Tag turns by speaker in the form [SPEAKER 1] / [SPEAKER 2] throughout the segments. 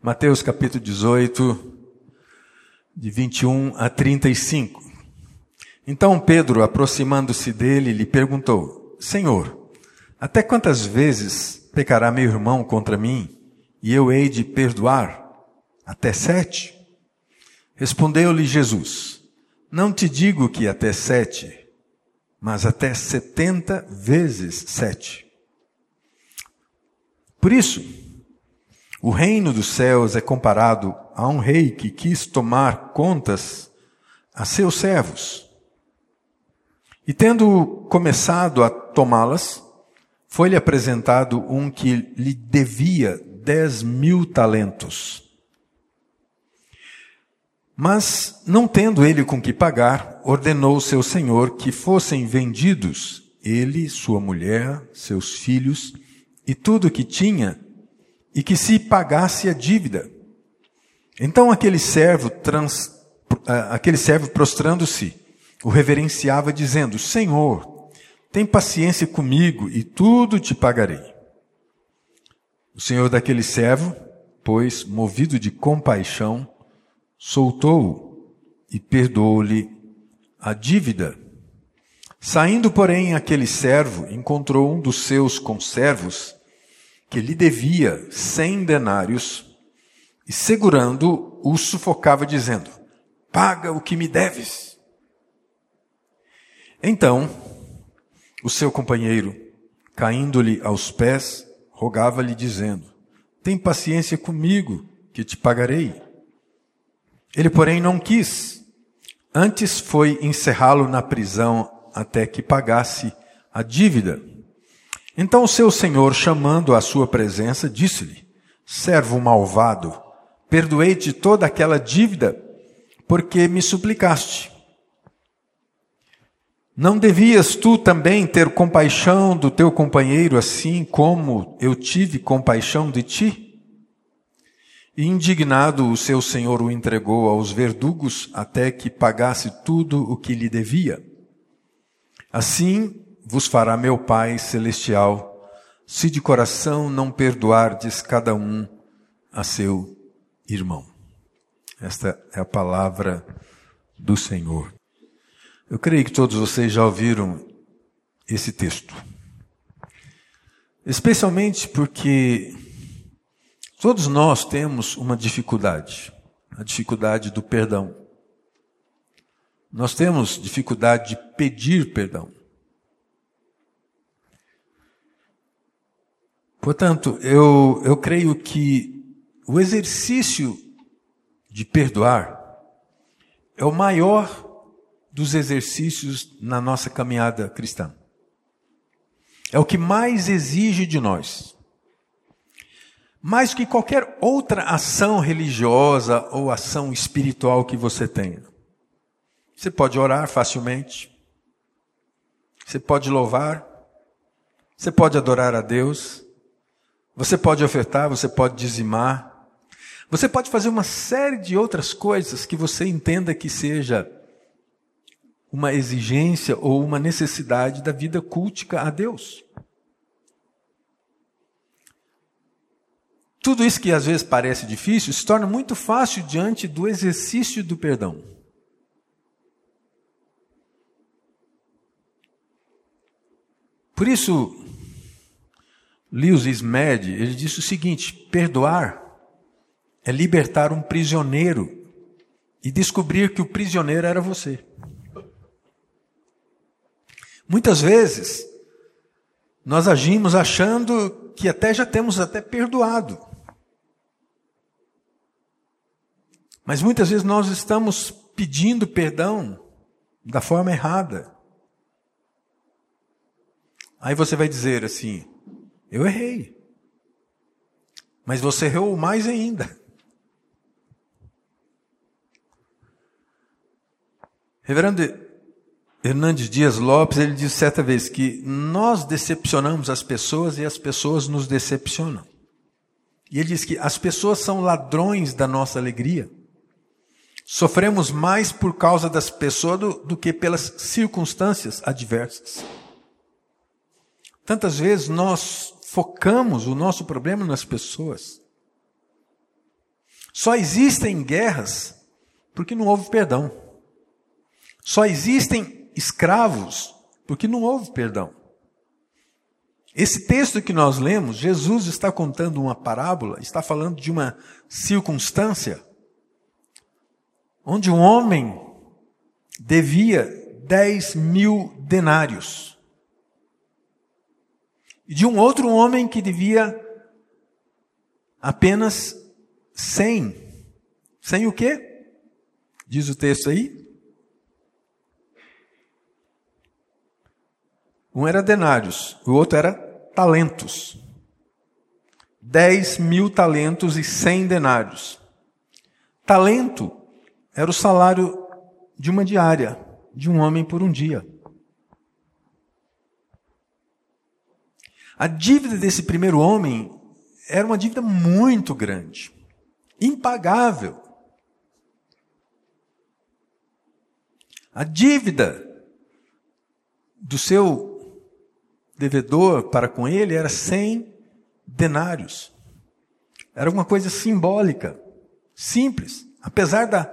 [SPEAKER 1] Mateus capítulo 18, de 21 a 35. Então Pedro, aproximando-se dele, lhe perguntou: Senhor, até quantas vezes pecará meu irmão contra mim e eu hei de perdoar? Até sete? Respondeu-lhe Jesus: Não te digo que até sete, mas até setenta vezes sete. Por isso, o reino dos céus é comparado a um rei que quis tomar contas a seus servos. E tendo começado a tomá-las, foi-lhe apresentado um que lhe devia dez mil talentos. Mas, não tendo ele com que pagar, ordenou seu senhor que fossem vendidos ele, sua mulher, seus filhos e tudo o que tinha, e que se pagasse a dívida. Então aquele servo, trans, aquele servo prostrando-se, o reverenciava dizendo: Senhor, tem paciência comigo e tudo te pagarei. O senhor daquele servo, pois, movido de compaixão, soltou-o e perdoou-lhe a dívida. Saindo, porém, aquele servo encontrou um dos seus conservos que lhe devia cem denários e, segurando, o sufocava, dizendo: Paga o que me deves. Então, o seu companheiro, caindo-lhe aos pés, rogava-lhe, dizendo: Tem paciência comigo, que te pagarei. Ele, porém, não quis. Antes foi encerrá-lo na prisão até que pagasse a dívida. Então o seu senhor, chamando à sua presença, disse-lhe: Servo malvado, perdoei-te toda aquela dívida, porque me suplicaste. Não devias tu também ter compaixão do teu companheiro, assim como eu tive compaixão de ti? E indignado, o seu senhor o entregou aos verdugos até que pagasse tudo o que lhe devia. Assim vos fará meu Pai celestial, se de coração não perdoardes cada um a seu irmão. Esta é a palavra do Senhor. Eu creio que todos vocês já ouviram esse texto. Especialmente porque Todos nós temos uma dificuldade, a dificuldade do perdão. Nós temos dificuldade de pedir perdão. Portanto, eu, eu creio que o exercício de perdoar é o maior dos exercícios na nossa caminhada cristã. É o que mais exige de nós mais que qualquer outra ação religiosa ou ação espiritual que você tenha. Você pode orar facilmente, você pode louvar, você pode adorar a Deus, você pode ofertar, você pode dizimar, você pode fazer uma série de outras coisas que você entenda que seja uma exigência ou uma necessidade da vida cultica a Deus. Tudo isso que às vezes parece difícil se torna muito fácil diante do exercício do perdão. Por isso, Lewis Smed, ele disse o seguinte: perdoar é libertar um prisioneiro e descobrir que o prisioneiro era você. Muitas vezes, nós agimos achando que até já temos até perdoado. Mas muitas vezes nós estamos pedindo perdão da forma errada. Aí você vai dizer assim: eu errei. Mas você errou mais ainda. Reverendo Hernandes Dias Lopes, ele disse certa vez que nós decepcionamos as pessoas e as pessoas nos decepcionam. E ele diz que as pessoas são ladrões da nossa alegria. Sofremos mais por causa das pessoas do, do que pelas circunstâncias adversas. Tantas vezes nós focamos o nosso problema nas pessoas. Só existem guerras porque não houve perdão. Só existem escravos porque não houve perdão. Esse texto que nós lemos, Jesus está contando uma parábola, está falando de uma circunstância onde um homem devia 10 mil denários. E de um outro homem que devia apenas 100. 100 o quê? Diz o texto aí. Um era denários, o outro era talentos. 10 mil talentos e 100 denários. Talento era o salário de uma diária, de um homem por um dia. A dívida desse primeiro homem era uma dívida muito grande, impagável. A dívida do seu devedor para com ele era 100 denários. Era uma coisa simbólica, simples. Apesar da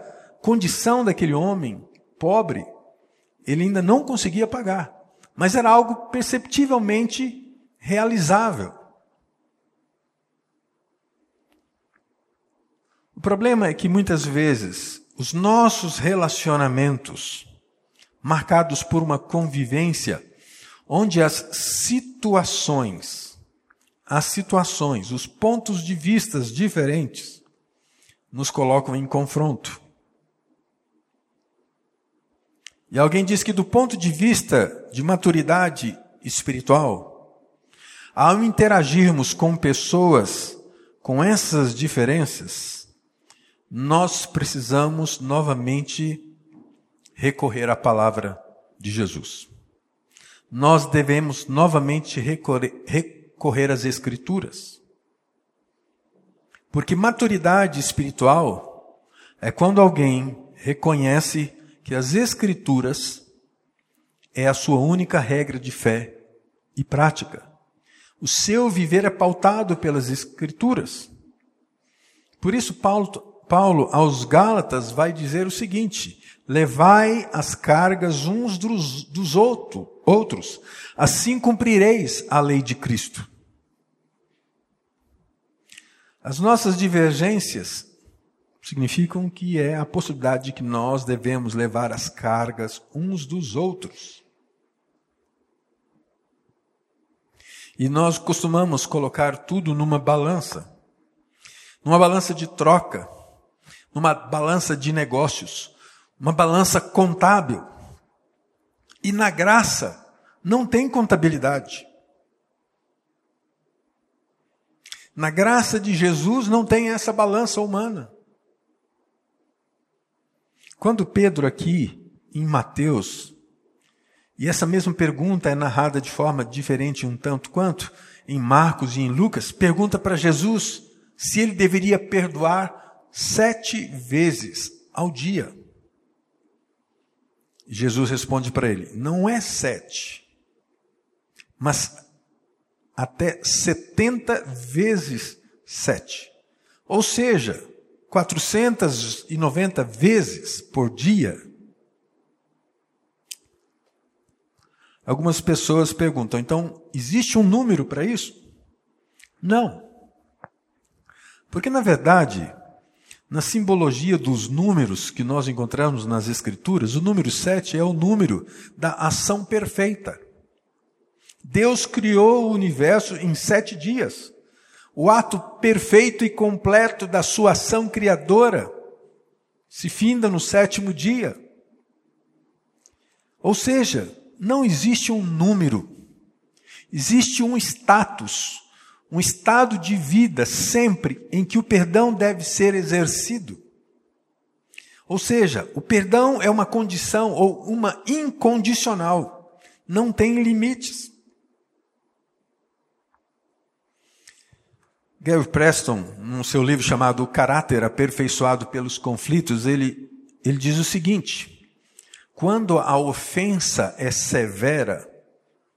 [SPEAKER 1] condição daquele homem pobre, ele ainda não conseguia pagar. Mas era algo perceptivelmente realizável. O problema é que muitas vezes os nossos relacionamentos, marcados por uma convivência, onde as situações, as situações, os pontos de vistas diferentes, nos colocam em confronto. E alguém diz que, do ponto de vista de maturidade espiritual, ao interagirmos com pessoas com essas diferenças, nós precisamos novamente recorrer à palavra de Jesus. Nós devemos novamente recorrer, recorrer às Escrituras. Porque maturidade espiritual é quando alguém reconhece que as Escrituras é a sua única regra de fé e prática. O seu viver é pautado pelas Escrituras. Por isso, Paulo, Paulo aos Gálatas vai dizer o seguinte: levai as cargas uns dos, dos outro, outros, assim cumprireis a lei de Cristo. As nossas divergências significam que é a possibilidade de que nós devemos levar as cargas uns dos outros. E nós costumamos colocar tudo numa balança, numa balança de troca, numa balança de negócios, uma balança contábil. E na graça não tem contabilidade. Na graça de Jesus não tem essa balança humana. Quando Pedro aqui, em Mateus, e essa mesma pergunta é narrada de forma diferente um tanto quanto em Marcos e em Lucas. Pergunta para Jesus se ele deveria perdoar sete vezes ao dia. Jesus responde para ele: não é sete, mas até setenta vezes sete. Ou seja, 490 vezes por dia. Algumas pessoas perguntam, então, existe um número para isso? Não. Porque, na verdade, na simbologia dos números que nós encontramos nas Escrituras, o número 7 é o número da ação perfeita. Deus criou o universo em sete dias. O ato perfeito e completo da sua ação criadora se finda no sétimo dia. Ou seja, não existe um número, existe um status, um estado de vida sempre em que o perdão deve ser exercido. Ou seja, o perdão é uma condição ou uma incondicional, não tem limites. Gary Preston, no seu livro chamado O Caráter Aperfeiçoado pelos Conflitos, ele, ele diz o seguinte: quando a ofensa é severa,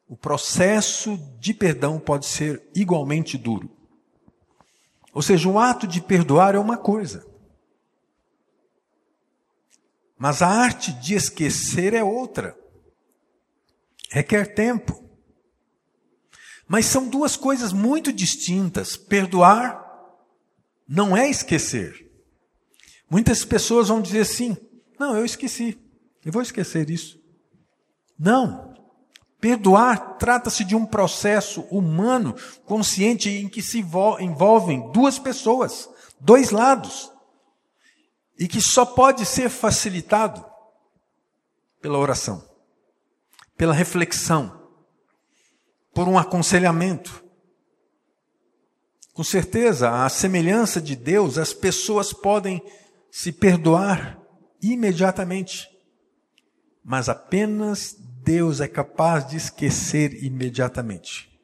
[SPEAKER 1] o processo de perdão pode ser igualmente duro. Ou seja, o ato de perdoar é uma coisa, Mas a arte de esquecer é outra. Requer tempo. Mas são duas coisas muito distintas. Perdoar não é esquecer. Muitas pessoas vão dizer assim: não, eu esqueci, eu vou esquecer isso. Não. Perdoar trata-se de um processo humano, consciente, em que se envolvem duas pessoas, dois lados, e que só pode ser facilitado pela oração, pela reflexão, por um aconselhamento. Com certeza, à semelhança de Deus, as pessoas podem se perdoar imediatamente, mas apenas Deus é capaz de esquecer imediatamente.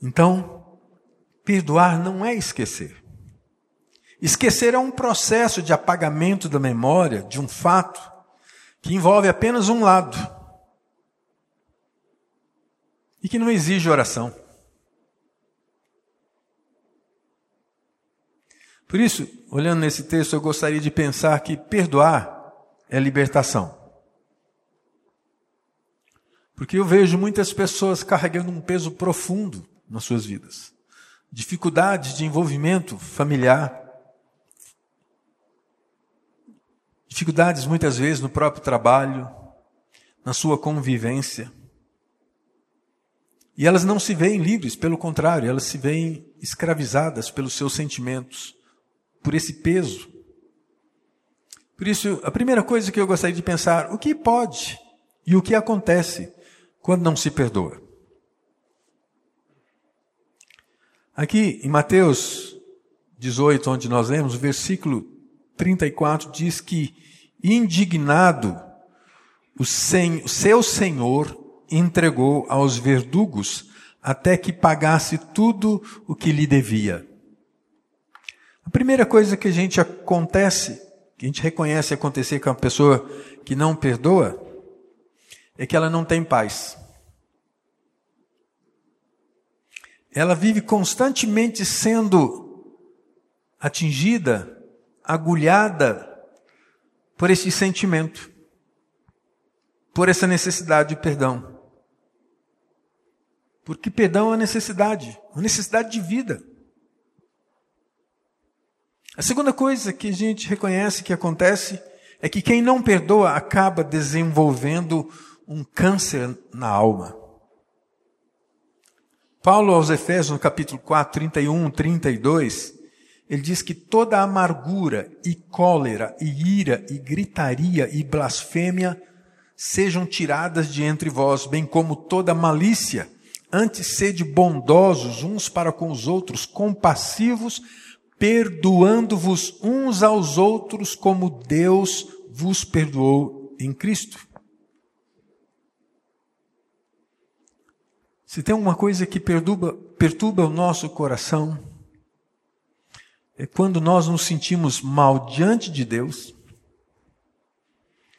[SPEAKER 1] Então, perdoar não é esquecer. Esquecer é um processo de apagamento da memória de um fato que envolve apenas um lado e que não exige oração. Por isso, olhando nesse texto, eu gostaria de pensar que perdoar é libertação. Porque eu vejo muitas pessoas carregando um peso profundo nas suas vidas. Dificuldades de envolvimento familiar. Dificuldades muitas vezes no próprio trabalho, na sua convivência. E elas não se veem livres, pelo contrário, elas se veem escravizadas pelos seus sentimentos, por esse peso. Por isso, a primeira coisa que eu gostaria de pensar, o que pode e o que acontece quando não se perdoa? Aqui em Mateus 18, onde nós lemos, o versículo 34 diz que, indignado, o, sen, o seu senhor entregou aos verdugos até que pagasse tudo o que lhe devia. A primeira coisa que a gente acontece, que a gente reconhece acontecer com uma pessoa que não perdoa, é que ela não tem paz. Ela vive constantemente sendo atingida, agulhada por esse sentimento, por essa necessidade de perdão. Porque perdão é uma necessidade, uma necessidade de vida. A segunda coisa que a gente reconhece que acontece é que quem não perdoa acaba desenvolvendo um câncer na alma. Paulo aos Efésios, no capítulo 4, 31, 32, ele diz que toda amargura e cólera e ira e gritaria e blasfêmia sejam tiradas de entre vós, bem como toda malícia Antes sede bondosos uns para com os outros, compassivos, perdoando-vos uns aos outros, como Deus vos perdoou em Cristo. Se tem uma coisa que perturba, perturba o nosso coração, é quando nós nos sentimos mal diante de Deus,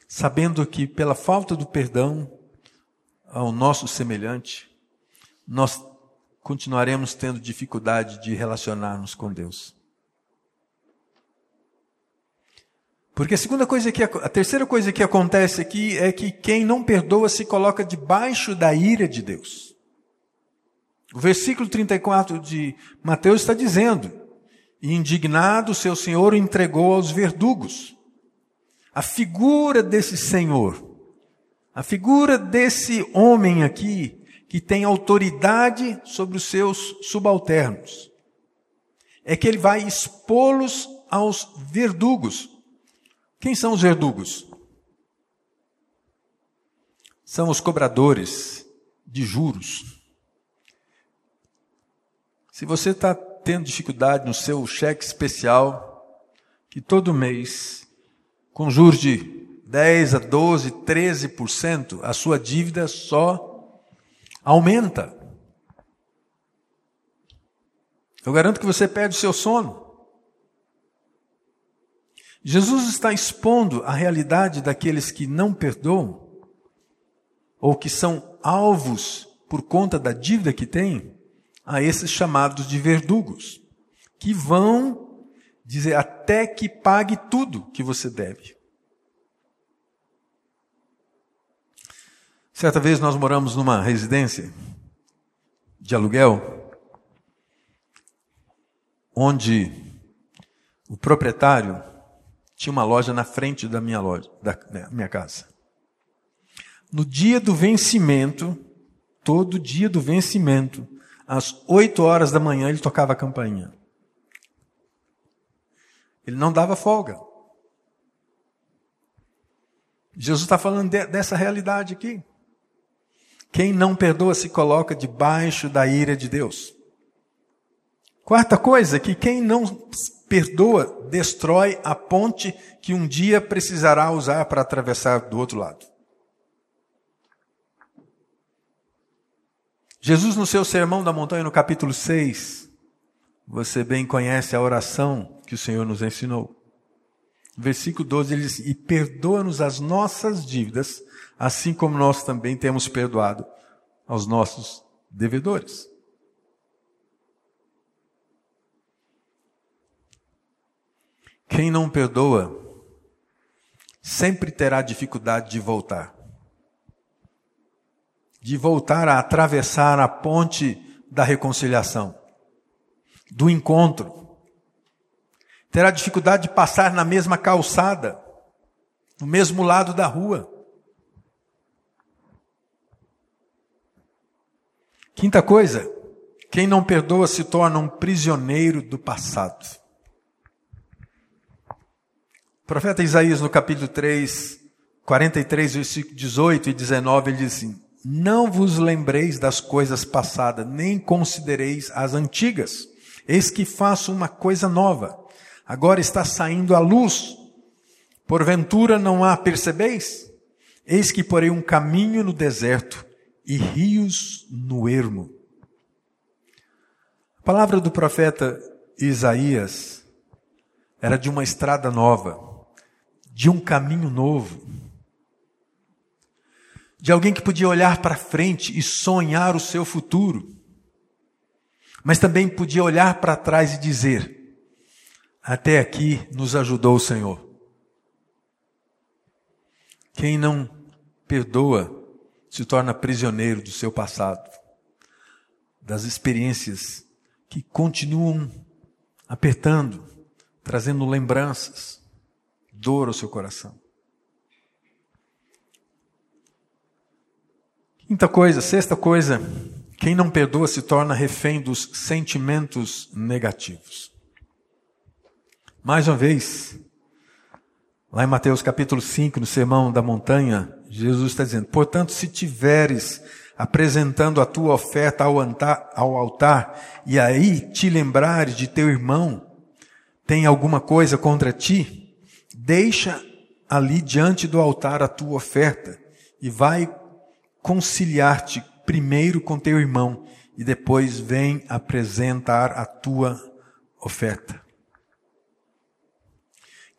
[SPEAKER 1] sabendo que pela falta do perdão ao nosso semelhante, nós continuaremos tendo dificuldade de relacionarmos com Deus. Porque a segunda coisa que a terceira coisa que acontece aqui é que quem não perdoa se coloca debaixo da ira de Deus. O versículo 34 de Mateus está dizendo: "E indignado seu senhor o entregou aos verdugos". A figura desse senhor, a figura desse homem aqui que tem autoridade sobre os seus subalternos. É que ele vai expô-los aos verdugos. Quem são os verdugos? São os cobradores de juros. Se você está tendo dificuldade no seu cheque especial, que todo mês, com juros de 10 a 12, 13%, a sua dívida só aumenta. Eu garanto que você perde o seu sono. Jesus está expondo a realidade daqueles que não perdoam, ou que são alvos por conta da dívida que têm, a esses chamados de verdugos, que vão Dizer até que pague tudo que você deve. Certa vez nós moramos numa residência de aluguel, onde o proprietário tinha uma loja na frente da minha loja, da minha casa. No dia do vencimento, todo dia do vencimento, às 8 horas da manhã, ele tocava a campainha. Ele não dava folga. Jesus está falando de, dessa realidade aqui. Quem não perdoa se coloca debaixo da ira de Deus. Quarta coisa, que quem não perdoa destrói a ponte que um dia precisará usar para atravessar do outro lado. Jesus, no seu sermão da montanha, no capítulo 6, você bem conhece a oração que o Senhor nos ensinou. Versículo 12, ele diz: E perdoa-nos as nossas dívidas, assim como nós também temos perdoado aos nossos devedores. Quem não perdoa sempre terá dificuldade de voltar. De voltar a atravessar a ponte da reconciliação, do encontro. Terá dificuldade de passar na mesma calçada, no mesmo lado da rua. Quinta coisa, quem não perdoa se torna um prisioneiro do passado. O profeta Isaías, no capítulo 3, 43, versículo 18 e 19, ele diz assim: Não vos lembreis das coisas passadas, nem considereis as antigas. Eis que faço uma coisa nova. Agora está saindo a luz. Porventura não a percebeis? Eis que porei um caminho no deserto e rios no ermo. A palavra do profeta Isaías era de uma estrada nova, de um caminho novo, de alguém que podia olhar para frente e sonhar o seu futuro, mas também podia olhar para trás e dizer: Até aqui nos ajudou o Senhor. Quem não perdoa se torna prisioneiro do seu passado, das experiências que continuam apertando, trazendo lembranças, dor ao seu coração. Quinta coisa, sexta coisa, quem não perdoa se torna refém dos sentimentos negativos. Mais uma vez, lá em Mateus capítulo 5, no Sermão da Montanha, Jesus está dizendo: portanto, se tiveres apresentando a tua oferta ao altar, ao altar, e aí te lembrares de teu irmão, tem alguma coisa contra ti, deixa ali diante do altar a tua oferta e vai conciliar-te primeiro com teu irmão e depois vem apresentar a tua oferta.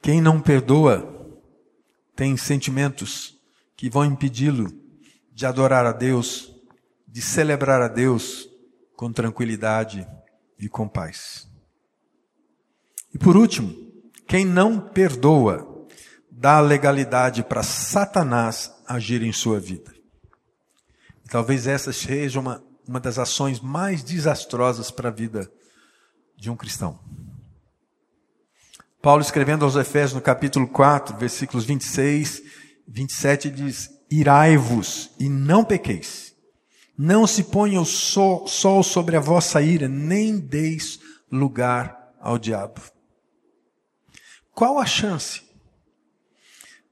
[SPEAKER 1] Quem não perdoa tem sentimentos que vão impedi-lo de adorar a Deus, de celebrar a Deus com tranquilidade e com paz. E por último, quem não perdoa dá legalidade para Satanás agir em sua vida. Talvez essa seja uma, uma das ações mais desastrosas para a vida de um cristão. Paulo escrevendo aos Efésios no capítulo 4, versículos 26 27 diz: Irai-vos e não pequeis. Não se ponha o sol, sol sobre a vossa ira, nem deis lugar ao diabo. Qual a chance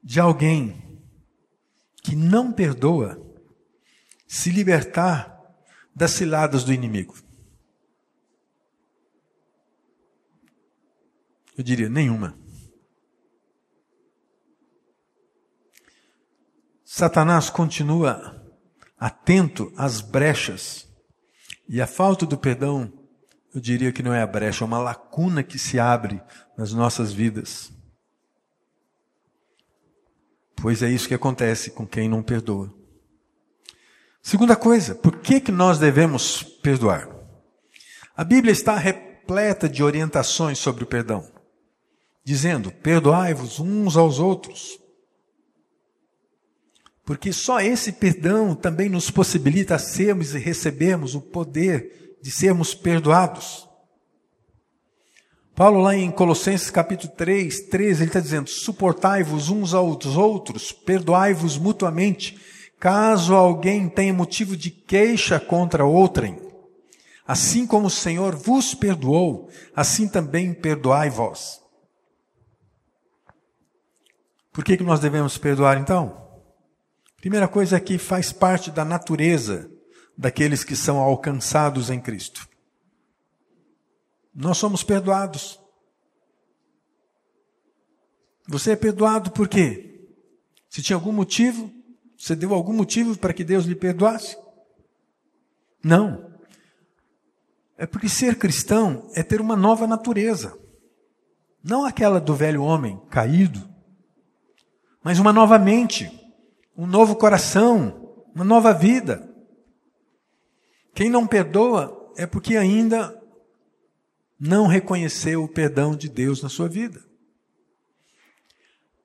[SPEAKER 1] de alguém que não perdoa se libertar das ciladas do inimigo? Eu diria nenhuma. Satanás continua atento às brechas. E a falta do perdão, eu diria que não é a brecha, é uma lacuna que se abre nas nossas vidas. Pois é isso que acontece com quem não perdoa. Segunda coisa, por que, que nós devemos perdoar? A Bíblia está repleta de orientações sobre o perdão. dizendo: Perdoai-vos uns aos outros. Porque só esse perdão também nos possibilita sermos e recebermos o poder de sermos perdoados. Paulo, lá em Colossenses capítulo 3, 13, ele está dizendo: suportai-vos uns aos outros, perdoai-vos mutuamente, caso alguém tenha motivo de queixa contra outrem. Assim como o Senhor vos perdoou, assim também perdoai vós. Por que, que nós devemos perdoar então? Primeira coisa é que faz parte da natureza daqueles que são alcançados em Cristo. Nós somos perdoados. Você é perdoado por quê? Se tinha algum motivo, você deu algum motivo para que Deus lhe perdoasse? Não. É porque ser cristão é ter uma nova natureza. Não aquela do velho homem caído, mas uma nova mente, um novo coração, uma nova vida. Quem não perdoa é porque ainda não reconheceu o perdão de Deus na sua vida.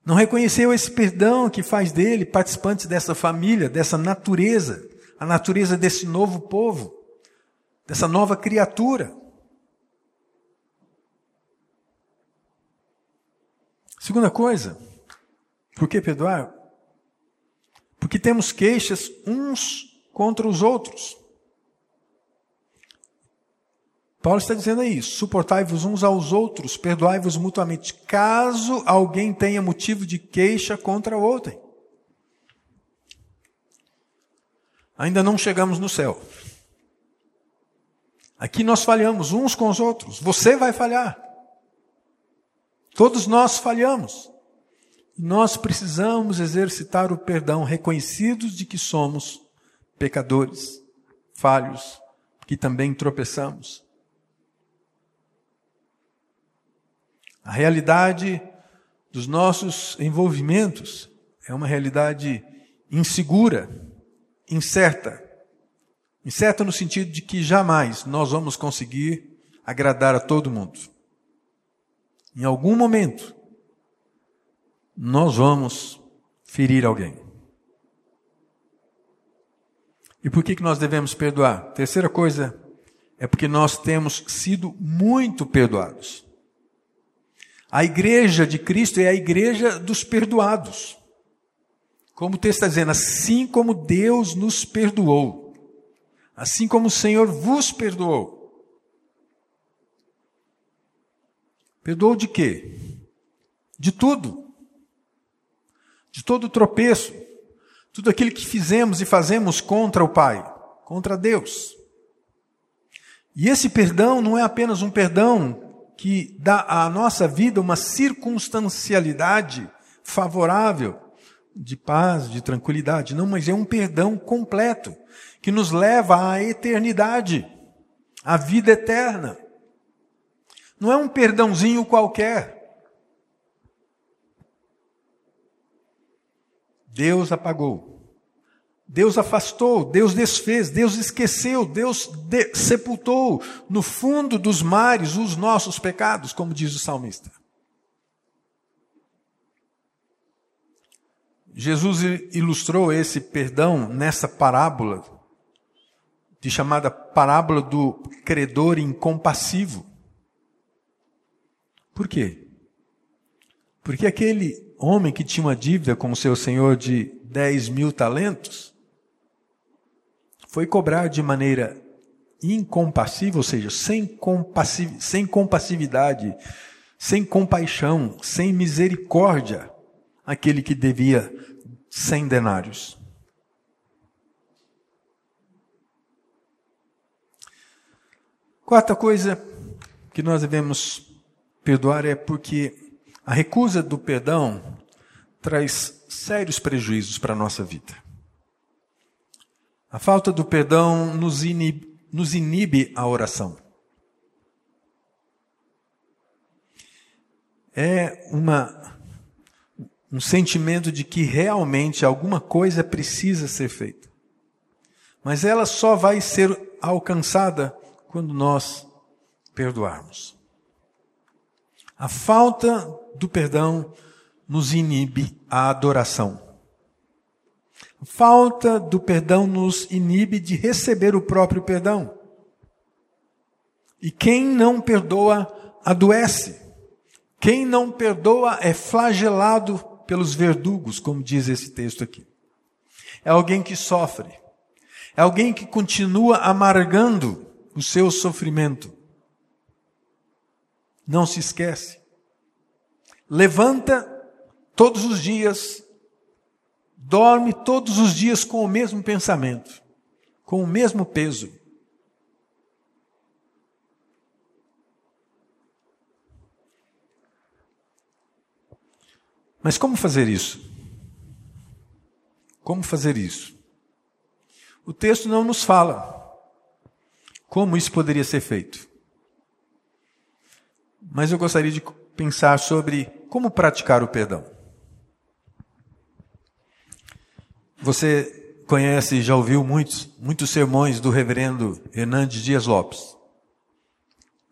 [SPEAKER 1] Não reconheceu esse perdão que faz dele participante dessa família, dessa natureza, a natureza desse novo povo dessa nova criatura. Segunda coisa, por que perdoar? Porque temos queixas uns contra os outros. Paulo está dizendo aí, suportai-vos uns aos outros, perdoai-vos mutuamente, caso alguém tenha motivo de queixa contra outro. Ainda não chegamos no céu. Aqui nós falhamos uns com os outros. Você vai falhar. Todos nós falhamos. Nós precisamos exercitar o perdão, reconhecidos de que somos pecadores, falhos, que também tropeçamos. A realidade dos nossos envolvimentos é uma realidade insegura, incerta. Incerta no sentido de que jamais nós vamos conseguir agradar a todo mundo. Em algum momento, nós vamos ferir alguém. E por que, que nós devemos perdoar? Terceira coisa é porque nós temos sido muito perdoados. A igreja de Cristo é a igreja dos perdoados. Como o texto está dizendo, assim como Deus nos perdoou assim como o Senhor vos perdoou. Perdoou de quê? De tudo. De todo tropeço. Tudo aquilo que fizemos e fazemos contra o Pai, contra Deus. E esse perdão não é apenas um perdão que dá à nossa vida uma circunstancialidade favorável de paz, de tranquilidade. Não, mas é um perdão completo que nos leva à eternidade, à vida eterna. Não é um perdãozinho qualquer. Deus apagou. Deus afastou, Deus desfez, Deus esqueceu, Deus de sepultou no fundo dos mares os nossos pecados, como diz o salmista. Jesus ilustrou esse perdão nessa parábola de chamada parábola do credor incompassivo. Por quê? Porque aquele homem que tinha uma dívida com o seu senhor de 10 mil talentos foi cobrar de maneira incompassível, ou seja, sem, compassiv sem compassividade, sem compaixão, sem misericórdia, aquele que devia 100 denários. Quarta coisa que nós devemos perdoar é porque a recusa do perdão traz sérios prejuízos para a nossa vida. A falta do perdão nos inibe, nos inibe a oração. É uma, um sentimento de que realmente alguma coisa precisa ser feita. Mas ela só vai ser alcançada quando nós perdoarmos. A falta do perdão nos inibe a adoração. Falta do perdão nos inibe de receber o próprio perdão. E quem não perdoa, adoece. Quem não perdoa é flagelado pelos verdugos, como diz esse texto aqui. É alguém que sofre. É alguém que continua amargando o seu sofrimento. Não se esquece. Levanta todos os dias, dorme todos os dias com o mesmo pensamento, com o mesmo peso. Mas como fazer isso? Como fazer isso? O texto não nos fala como isso poderia ser feito. Mas eu gostaria de pensar sobre como praticar o perdão. Você conhece e já ouviu muitos, muitos sermões do reverendo Hernandes Dias Lopes.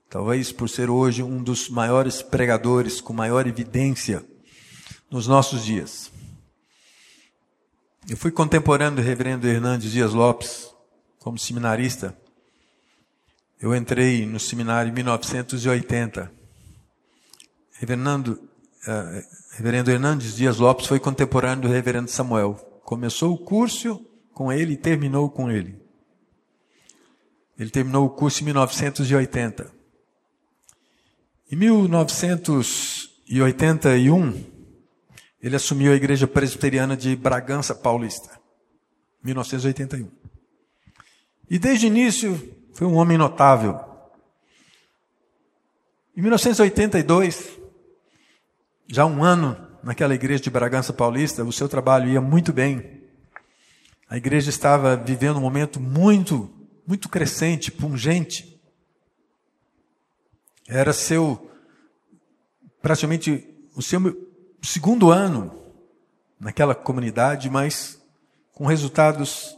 [SPEAKER 1] Talvez por ser hoje um dos maiores pregadores com maior evidência nos nossos dias. Eu fui contemporâneo do reverendo Hernandes Dias Lopes como seminarista. Eu entrei no seminário em 1980. Reverendo, uh, reverendo Hernandes Dias Lopes foi contemporâneo do reverendo Samuel. Começou o curso com ele e terminou com ele. Ele terminou o curso em 1980. Em 1981, ele assumiu a igreja presbiteriana de Bragança Paulista, 1981. E desde o início foi um homem notável. Em 1982, já um ano naquela igreja de Bragança Paulista, o seu trabalho ia muito bem. A igreja estava vivendo um momento muito, muito crescente, pungente. Era seu, praticamente, o seu segundo ano naquela comunidade, mas com resultados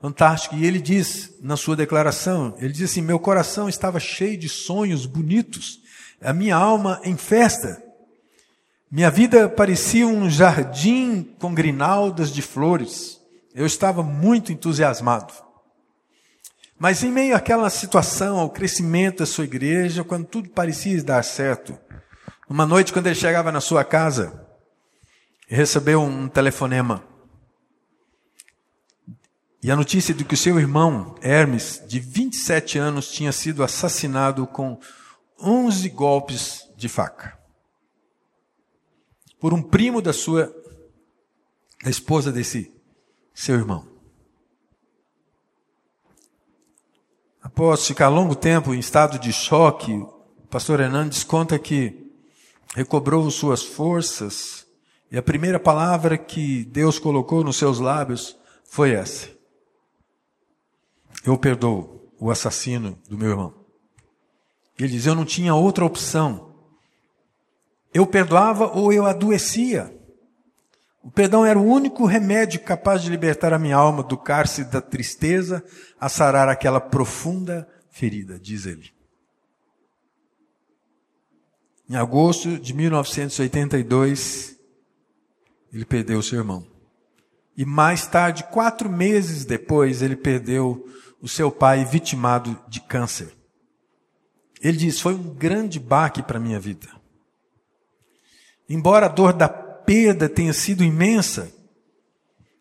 [SPEAKER 1] fantásticos. E ele diz na sua declaração, ele diz assim: "Meu coração estava cheio de sonhos bonitos, a minha alma em festa. Minha vida parecia um jardim com grinaldas de flores. Eu estava muito entusiasmado. Mas em meio àquela situação, ao crescimento da sua igreja, quando tudo parecia dar certo, uma noite, quando ele chegava na sua casa, recebeu um telefonema. E a notícia de que o seu irmão, Hermes, de 27 anos, tinha sido assassinado com 11 golpes de faca. Por um primo da sua, da esposa desse seu irmão. Após ficar longo tempo em estado de choque, o pastor Hernandes conta que recobrou suas forças, e a primeira palavra que Deus colocou nos seus lábios foi essa: Eu perdoo o assassino do meu irmão. Ele diz: Eu não tinha outra opção. Eu perdoava ou eu adoecia. O perdão era o único remédio capaz de libertar a minha alma do cárcere da tristeza, a sarar aquela profunda ferida, diz ele. Em agosto de 1982, ele perdeu seu irmão. E mais tarde, quatro meses depois, ele perdeu o seu pai vitimado de câncer. Ele diz: Foi um grande baque para a minha vida. Embora a dor da perda tenha sido imensa,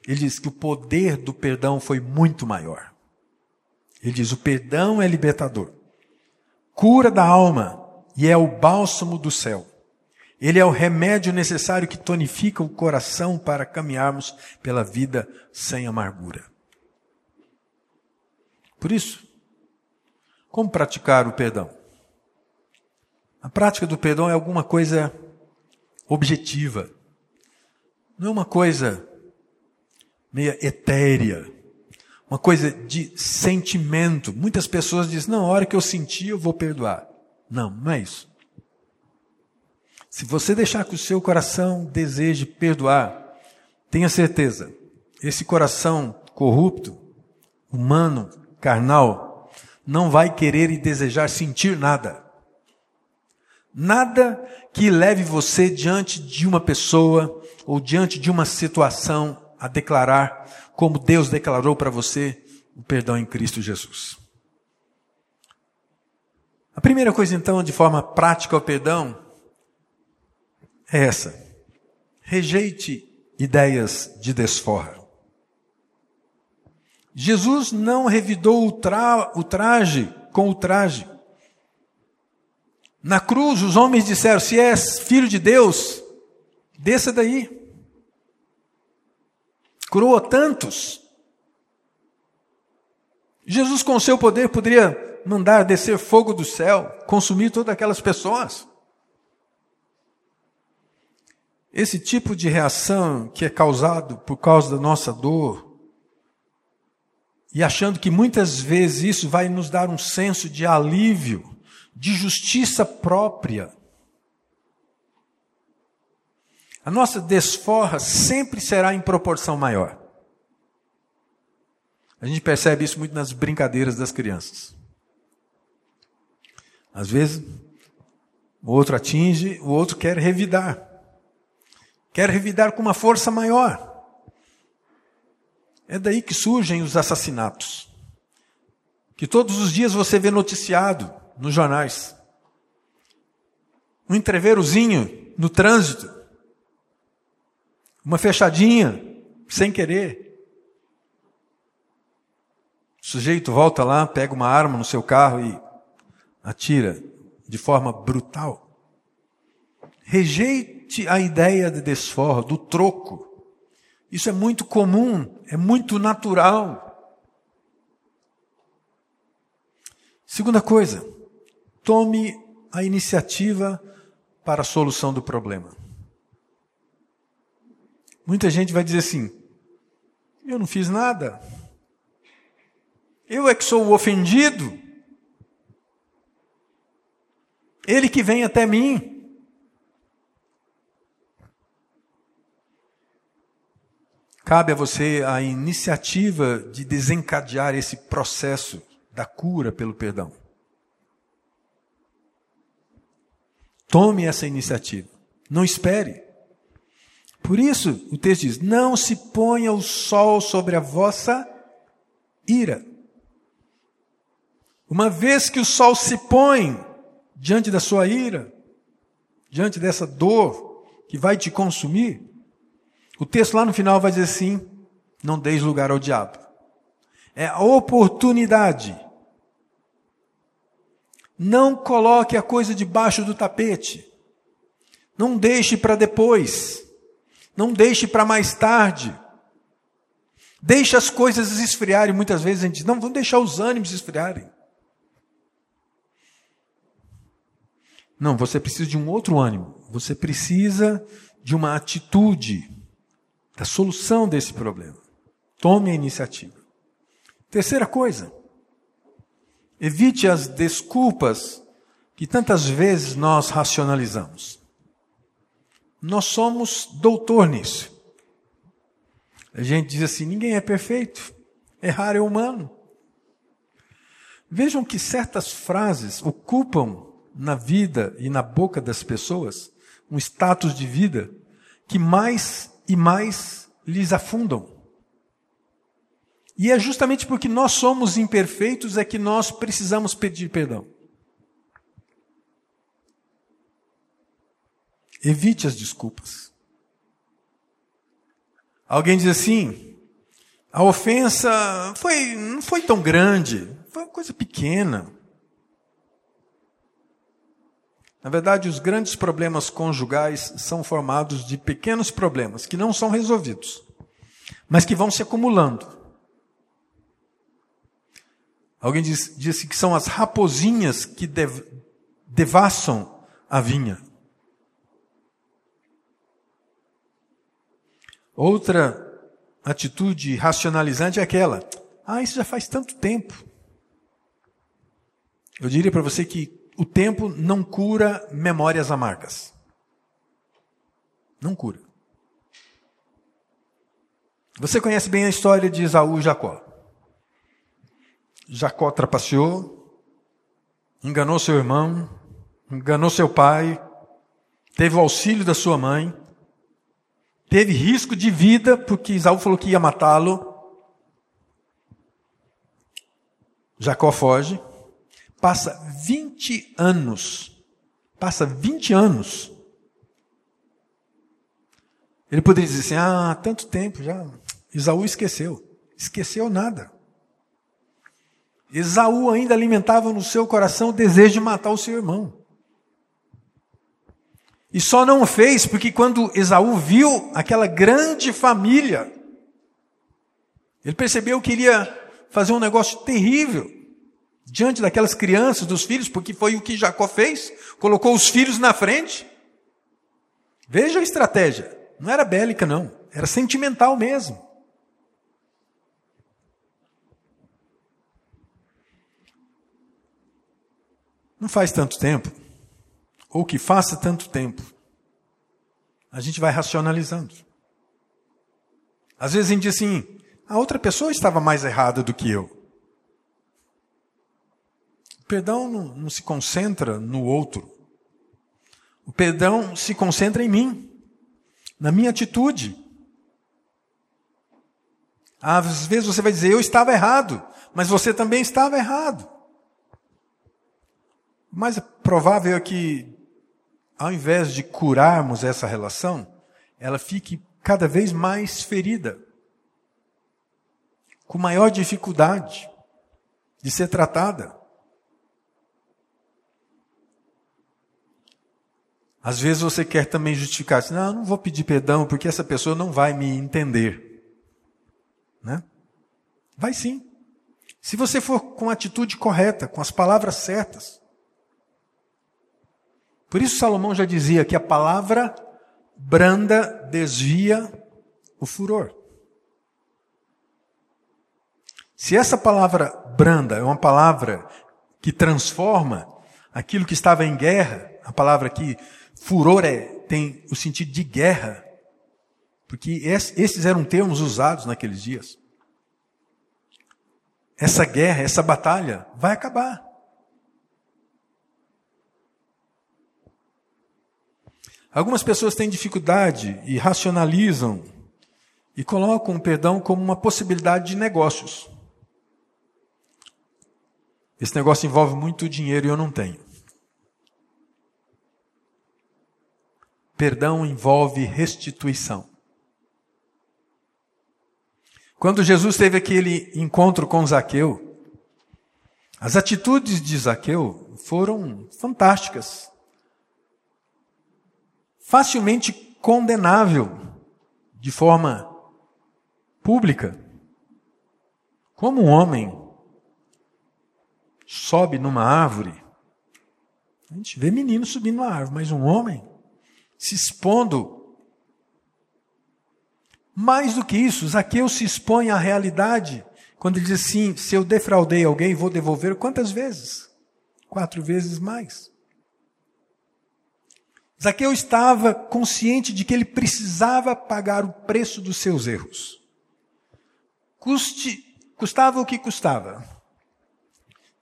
[SPEAKER 1] ele diz que o poder do perdão foi muito maior. Ele diz: o perdão é libertador, cura da alma, e é o bálsamo do céu. Ele é o remédio necessário que tonifica o coração para caminharmos pela vida sem amargura. Por isso, como praticar o perdão? A prática do perdão é alguma coisa objetiva. Não é uma coisa meia etérea, uma coisa de sentimento. Muitas pessoas dizem: não, a hora que eu sentir, eu vou perdoar. Não, não é isso. Se você deixar que o seu coração deseje perdoar, tenha certeza, esse coração corrupto, humano, carnal, não vai querer e desejar sentir nada. Nada que leve você diante de uma pessoa ou diante de uma situação a declarar, como Deus declarou para você, o perdão em Cristo Jesus. A primeira coisa, então, de forma prática ao perdão, é essa. Rejeite ideias de desforra. Jesus não revidou o, tra o traje com o traje. Na cruz, os homens disseram: Se és filho de Deus, desça daí. Curou tantos. Jesus, com seu poder, poderia mandar descer fogo do céu, consumir todas aquelas pessoas. Esse tipo de reação que é causado por causa da nossa dor, e achando que muitas vezes isso vai nos dar um senso de alívio, de justiça própria. A nossa desforra sempre será em proporção maior. A gente percebe isso muito nas brincadeiras das crianças. Às vezes, o outro atinge, o outro quer revidar. Quer revidar com uma força maior. É daí que surgem os assassinatos. Que todos os dias você vê noticiado nos jornais. Um entreverozinho no trânsito. Uma fechadinha, sem querer. O sujeito volta lá, pega uma arma no seu carro e atira de forma brutal. Rejeite a ideia de desforra, do troco. Isso é muito comum, é muito natural. Segunda coisa, tome a iniciativa para a solução do problema. Muita gente vai dizer assim: eu não fiz nada. Eu é que sou o ofendido. Ele que vem até mim. Cabe a você a iniciativa de desencadear esse processo da cura pelo perdão. Tome essa iniciativa. Não espere. Por isso, o texto diz: Não se ponha o sol sobre a vossa ira. Uma vez que o sol se põe diante da sua ira, diante dessa dor que vai te consumir, o texto lá no final vai dizer assim: Não deis lugar ao diabo. É a oportunidade não coloque a coisa debaixo do tapete. Não deixe para depois. Não deixe para mais tarde. Deixe as coisas esfriarem. Muitas vezes a gente diz: não, vamos deixar os ânimos esfriarem. Não, você precisa de um outro ânimo. Você precisa de uma atitude da solução desse problema. Tome a iniciativa. Terceira coisa. Evite as desculpas que tantas vezes nós racionalizamos. Nós somos doutor nisso. A gente diz assim: ninguém é perfeito, errar é humano. Vejam que certas frases ocupam na vida e na boca das pessoas um status de vida que mais e mais lhes afundam. E é justamente porque nós somos imperfeitos é que nós precisamos pedir perdão. Evite as desculpas. Alguém diz assim: a ofensa foi, não foi tão grande, foi uma coisa pequena. Na verdade, os grandes problemas conjugais são formados de pequenos problemas que não são resolvidos, mas que vão se acumulando. Alguém disse, que são as raposinhas que dev, devassam a vinha. Outra atitude racionalizante é aquela: ah, isso já faz tanto tempo. Eu diria para você que o tempo não cura memórias amargas. Não cura. Você conhece bem a história de Esaú e Jacó. Jacó trapaceou, enganou seu irmão, enganou seu pai, teve o auxílio da sua mãe, teve risco de vida, porque Isaú falou que ia matá-lo. Jacó foge, passa 20 anos, passa 20 anos. Ele poderia dizer assim: ah, tanto tempo já. Isaú esqueceu. Esqueceu nada. Esaú ainda alimentava no seu coração o desejo de matar o seu irmão. E só não fez porque quando Esaú viu aquela grande família, ele percebeu que iria fazer um negócio terrível diante daquelas crianças, dos filhos, porque foi o que Jacó fez, colocou os filhos na frente. Veja a estratégia. Não era bélica, não. Era sentimental mesmo. Não faz tanto tempo, ou que faça tanto tempo, a gente vai racionalizando. Às vezes a gente diz assim: a outra pessoa estava mais errada do que eu. O perdão não, não se concentra no outro. O perdão se concentra em mim, na minha atitude. Às vezes você vai dizer, eu estava errado, mas você também estava errado. O mais provável é que, ao invés de curarmos essa relação, ela fique cada vez mais ferida, com maior dificuldade de ser tratada. Às vezes você quer também justificar, assim, não, não vou pedir perdão porque essa pessoa não vai me entender. Né? Vai sim. Se você for com a atitude correta, com as palavras certas. Por isso Salomão já dizia que a palavra branda desvia o furor. Se essa palavra branda é uma palavra que transforma aquilo que estava em guerra, a palavra que furor é, tem o sentido de guerra, porque esses eram termos usados naqueles dias. Essa guerra, essa batalha vai acabar. Algumas pessoas têm dificuldade e racionalizam e colocam o perdão como uma possibilidade de negócios. Esse negócio envolve muito dinheiro e eu não tenho. Perdão envolve restituição. Quando Jesus teve aquele encontro com Zaqueu, as atitudes de Zaqueu foram fantásticas facilmente condenável de forma pública. Como um homem sobe numa árvore, a gente vê menino subindo na árvore, mas um homem se expondo. Mais do que isso, Zaqueu se expõe à realidade quando ele diz assim: se eu defraudei alguém, vou devolver quantas vezes? Quatro vezes mais. Zaqueu estava consciente de que ele precisava pagar o preço dos seus erros. Custe, custava o que custava.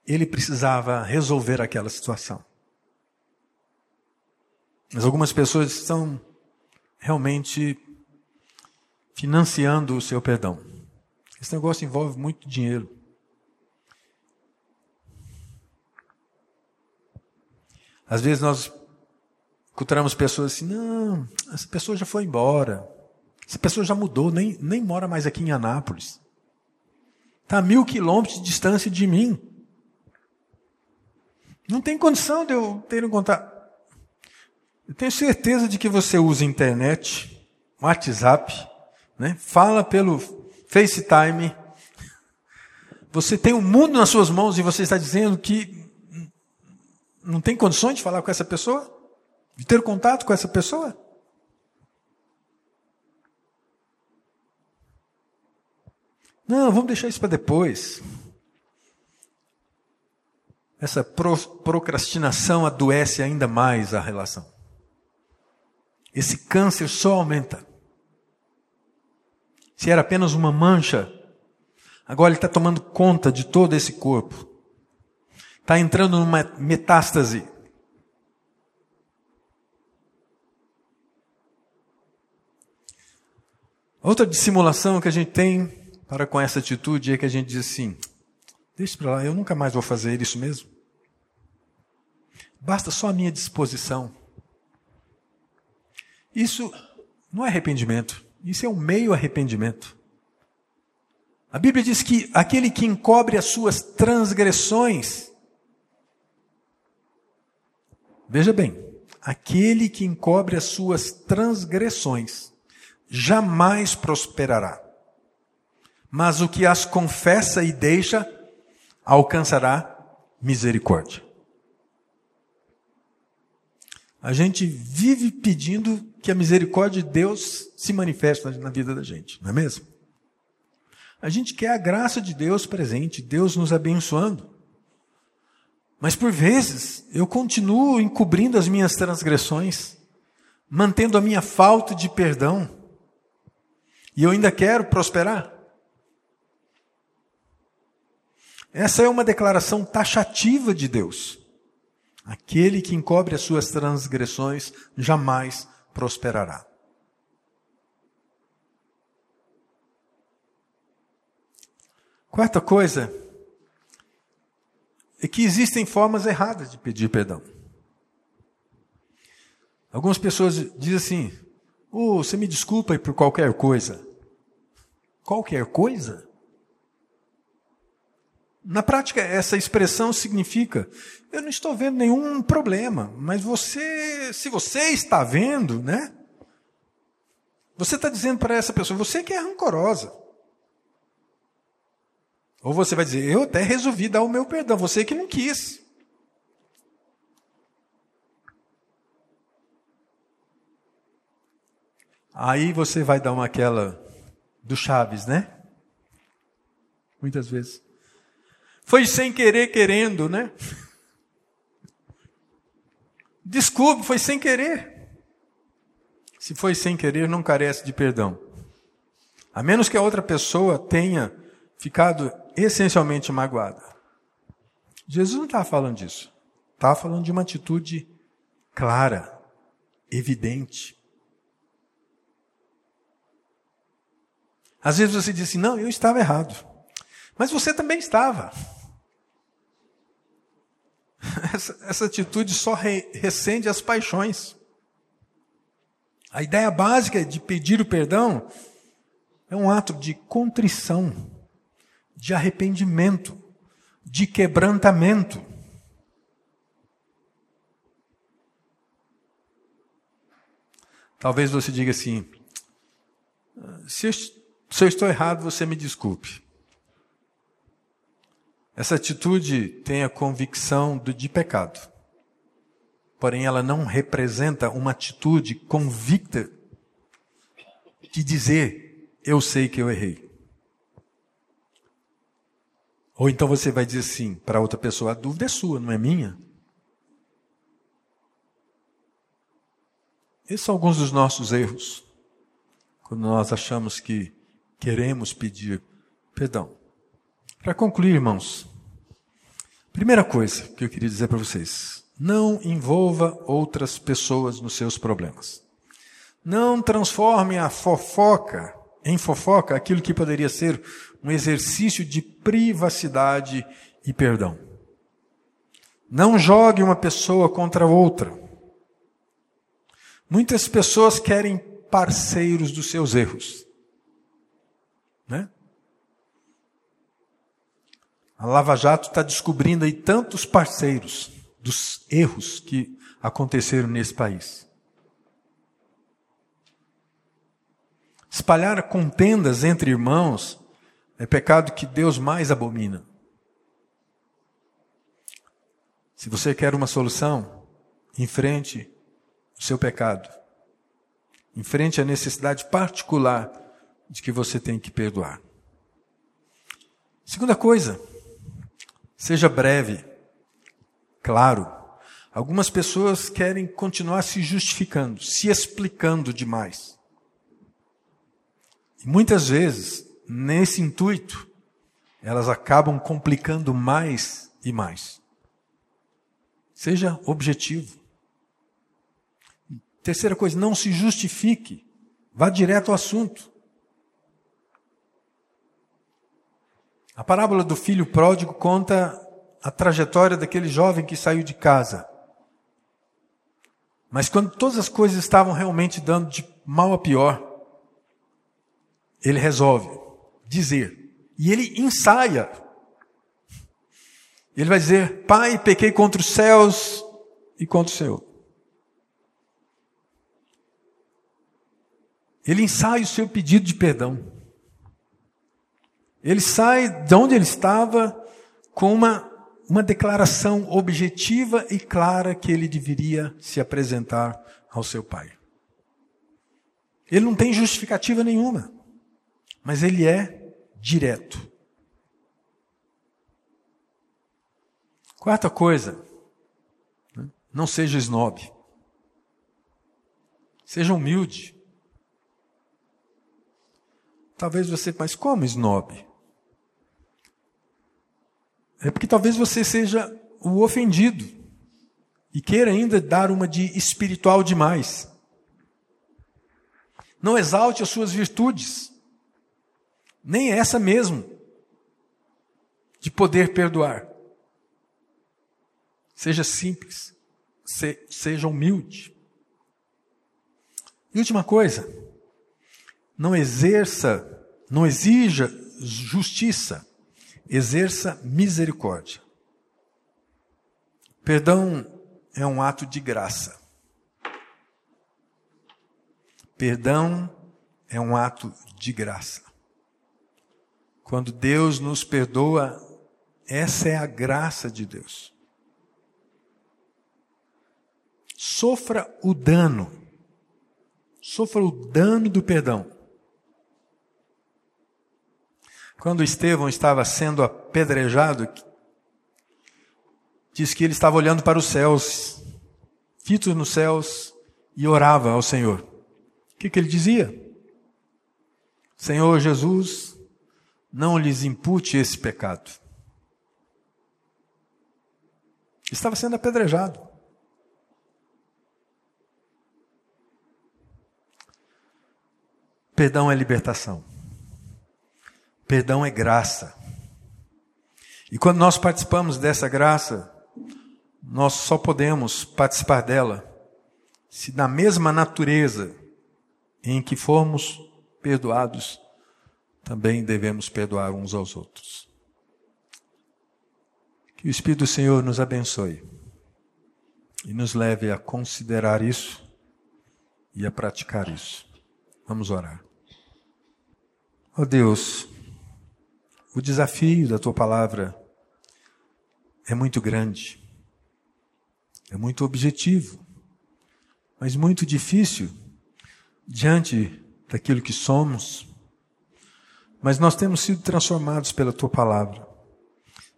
[SPEAKER 1] Ele precisava resolver aquela situação. Mas algumas pessoas estão realmente financiando o seu perdão. Esse negócio envolve muito dinheiro. Às vezes nós Encontramos pessoas assim, não, essa pessoa já foi embora. Essa pessoa já mudou, nem, nem mora mais aqui em Anápolis. Está a mil quilômetros de distância de mim. Não tem condição de eu ter um contato. Eu tenho certeza de que você usa internet, WhatsApp, né? fala pelo FaceTime. Você tem o um mundo nas suas mãos e você está dizendo que não tem condições de falar com essa pessoa? De ter contato com essa pessoa? Não, vamos deixar isso para depois. Essa pro, procrastinação adoece ainda mais a relação. Esse câncer só aumenta. Se era apenas uma mancha, agora ele está tomando conta de todo esse corpo. Está entrando numa metástase. Outra dissimulação que a gente tem para com essa atitude é que a gente diz assim: deixa para lá, eu nunca mais vou fazer isso mesmo. Basta só a minha disposição. Isso não é arrependimento, isso é um meio arrependimento. A Bíblia diz que aquele que encobre as suas transgressões, veja bem, aquele que encobre as suas transgressões, jamais prosperará. Mas o que as confessa e deixa, alcançará misericórdia. A gente vive pedindo que a misericórdia de Deus se manifeste na vida da gente, não é mesmo? A gente quer a graça de Deus presente, Deus nos abençoando. Mas por vezes eu continuo encobrindo as minhas transgressões, mantendo a minha falta de perdão, e eu ainda quero prosperar. Essa é uma declaração taxativa de Deus. Aquele que encobre as suas transgressões jamais prosperará. Quarta coisa é que existem formas erradas de pedir perdão. Algumas pessoas dizem assim: oh, você me desculpa por qualquer coisa. Qualquer coisa? Na prática, essa expressão significa: eu não estou vendo nenhum problema, mas você, se você está vendo, né? Você está dizendo para essa pessoa, você que é rancorosa. Ou você vai dizer, eu até resolvi dar o meu perdão, você que não quis. Aí você vai dar uma aquela do Chaves, né? Muitas vezes. Foi sem querer querendo, né? Desculpe, foi sem querer. Se foi sem querer, não carece de perdão. A menos que a outra pessoa tenha ficado essencialmente magoada. Jesus não estava falando disso. Estava falando de uma atitude clara, evidente. Às vezes você diz assim: não, eu estava errado. Mas você também estava. Essa, essa atitude só re, recende as paixões. A ideia básica de pedir o perdão é um ato de contrição de arrependimento, de quebrantamento. Talvez você diga assim: se eu, se eu estou errado, você me desculpe. Essa atitude tem a convicção de pecado. Porém, ela não representa uma atitude convicta de dizer: eu sei que eu errei. Ou então você vai dizer assim para outra pessoa: a dúvida é sua, não é minha. Esses são alguns dos nossos erros. Quando nós achamos que queremos pedir perdão. Para concluir, irmãos, primeira coisa que eu queria dizer para vocês: não envolva outras pessoas nos seus problemas. Não transforme a fofoca em fofoca aquilo que poderia ser um exercício de privacidade e perdão. Não jogue uma pessoa contra outra. Muitas pessoas querem parceiros dos seus erros. Né? A Lava Jato está descobrindo aí tantos parceiros dos erros que aconteceram nesse país. Espalhar contendas entre irmãos é pecado que Deus mais abomina. Se você quer uma solução, enfrente o seu pecado. Enfrente a necessidade particular de que você tem que perdoar. Segunda coisa, seja breve, claro. Algumas pessoas querem continuar se justificando, se explicando demais. E muitas vezes nesse intuito, elas acabam complicando mais e mais. Seja objetivo. Terceira coisa, não se justifique. Vá direto ao assunto. A parábola do filho pródigo conta a trajetória daquele jovem que saiu de casa. Mas quando todas as coisas estavam realmente dando de mal a pior, ele resolve dizer. E ele ensaia. Ele vai dizer: Pai, pequei contra os céus e contra o Senhor. Ele ensaia o seu pedido de perdão. Ele sai de onde ele estava com uma, uma declaração objetiva e clara que ele deveria se apresentar ao seu pai. Ele não tem justificativa nenhuma, mas ele é direto. Quarta coisa, né? não seja snob. Seja humilde. Talvez você, mas como snob? É porque talvez você seja o ofendido e queira ainda dar uma de espiritual demais. Não exalte as suas virtudes, nem essa mesmo, de poder perdoar. Seja simples, seja humilde. E última coisa, não exerça, não exija justiça, exerça misericórdia. Perdão é um ato de graça. Perdão é um ato de graça. Quando Deus nos perdoa, essa é a graça de Deus. Sofra o dano. Sofra o dano do perdão. Quando Estevão estava sendo apedrejado, diz que ele estava olhando para os céus, fito nos céus, e orava ao Senhor. O que, que ele dizia? Senhor Jesus, não lhes impute esse pecado. Estava sendo apedrejado. Perdão é libertação. Perdão é graça. E quando nós participamos dessa graça, nós só podemos participar dela se na mesma natureza em que fomos perdoados, também devemos perdoar uns aos outros. Que o Espírito do Senhor nos abençoe e nos leve a considerar isso e a praticar isso. Vamos orar. Ó oh Deus, o desafio da tua palavra é muito grande, é muito objetivo, mas muito difícil diante daquilo que somos. Mas nós temos sido transformados pela tua palavra.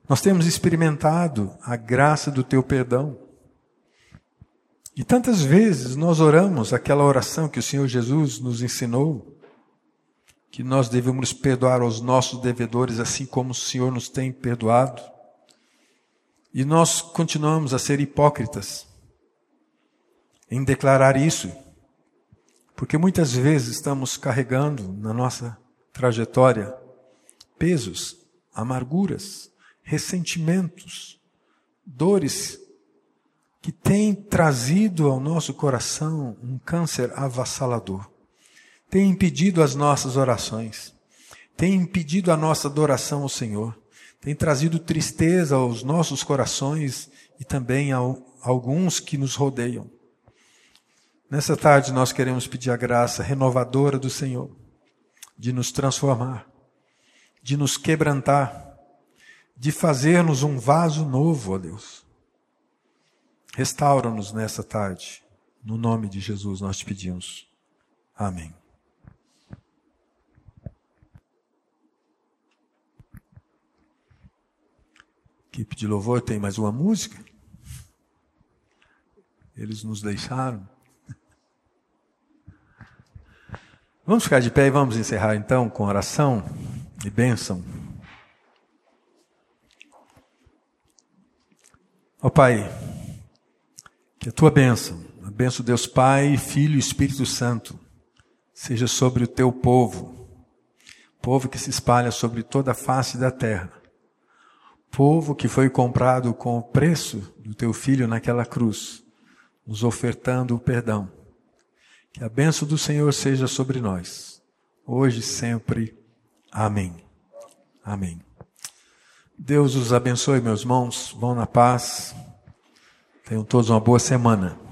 [SPEAKER 1] Nós temos experimentado a graça do teu perdão. E tantas vezes nós oramos aquela oração que o Senhor Jesus nos ensinou, que nós devemos perdoar aos nossos devedores, assim como o Senhor nos tem perdoado. E nós continuamos a ser hipócritas em declarar isso, porque muitas vezes estamos carregando na nossa trajetória pesos, amarguras, ressentimentos, dores que têm trazido ao nosso coração um câncer avassalador tem impedido as nossas orações, tem impedido a nossa adoração ao Senhor, tem trazido tristeza aos nossos corações e também a alguns que nos rodeiam. Nessa tarde nós queremos pedir a graça renovadora do Senhor, de nos transformar, de nos quebrantar, de fazermos um vaso novo, ó Deus. Restaura-nos nessa tarde. No nome de Jesus nós te pedimos. Amém. Equipe de louvor tem mais uma música. Eles nos deixaram. Vamos ficar de pé e vamos encerrar então com oração e bênção. Ó Pai, que a tua bênção, a bênção de Deus Pai, Filho e Espírito Santo, seja sobre o teu povo povo que se espalha sobre toda a face da terra, povo que foi comprado com o preço do teu filho naquela cruz, nos ofertando o perdão. Que a benção do Senhor seja sobre nós, hoje e sempre. Amém. Amém. Deus os abençoe, meus irmãos. Vão na paz. Tenham todos uma boa semana.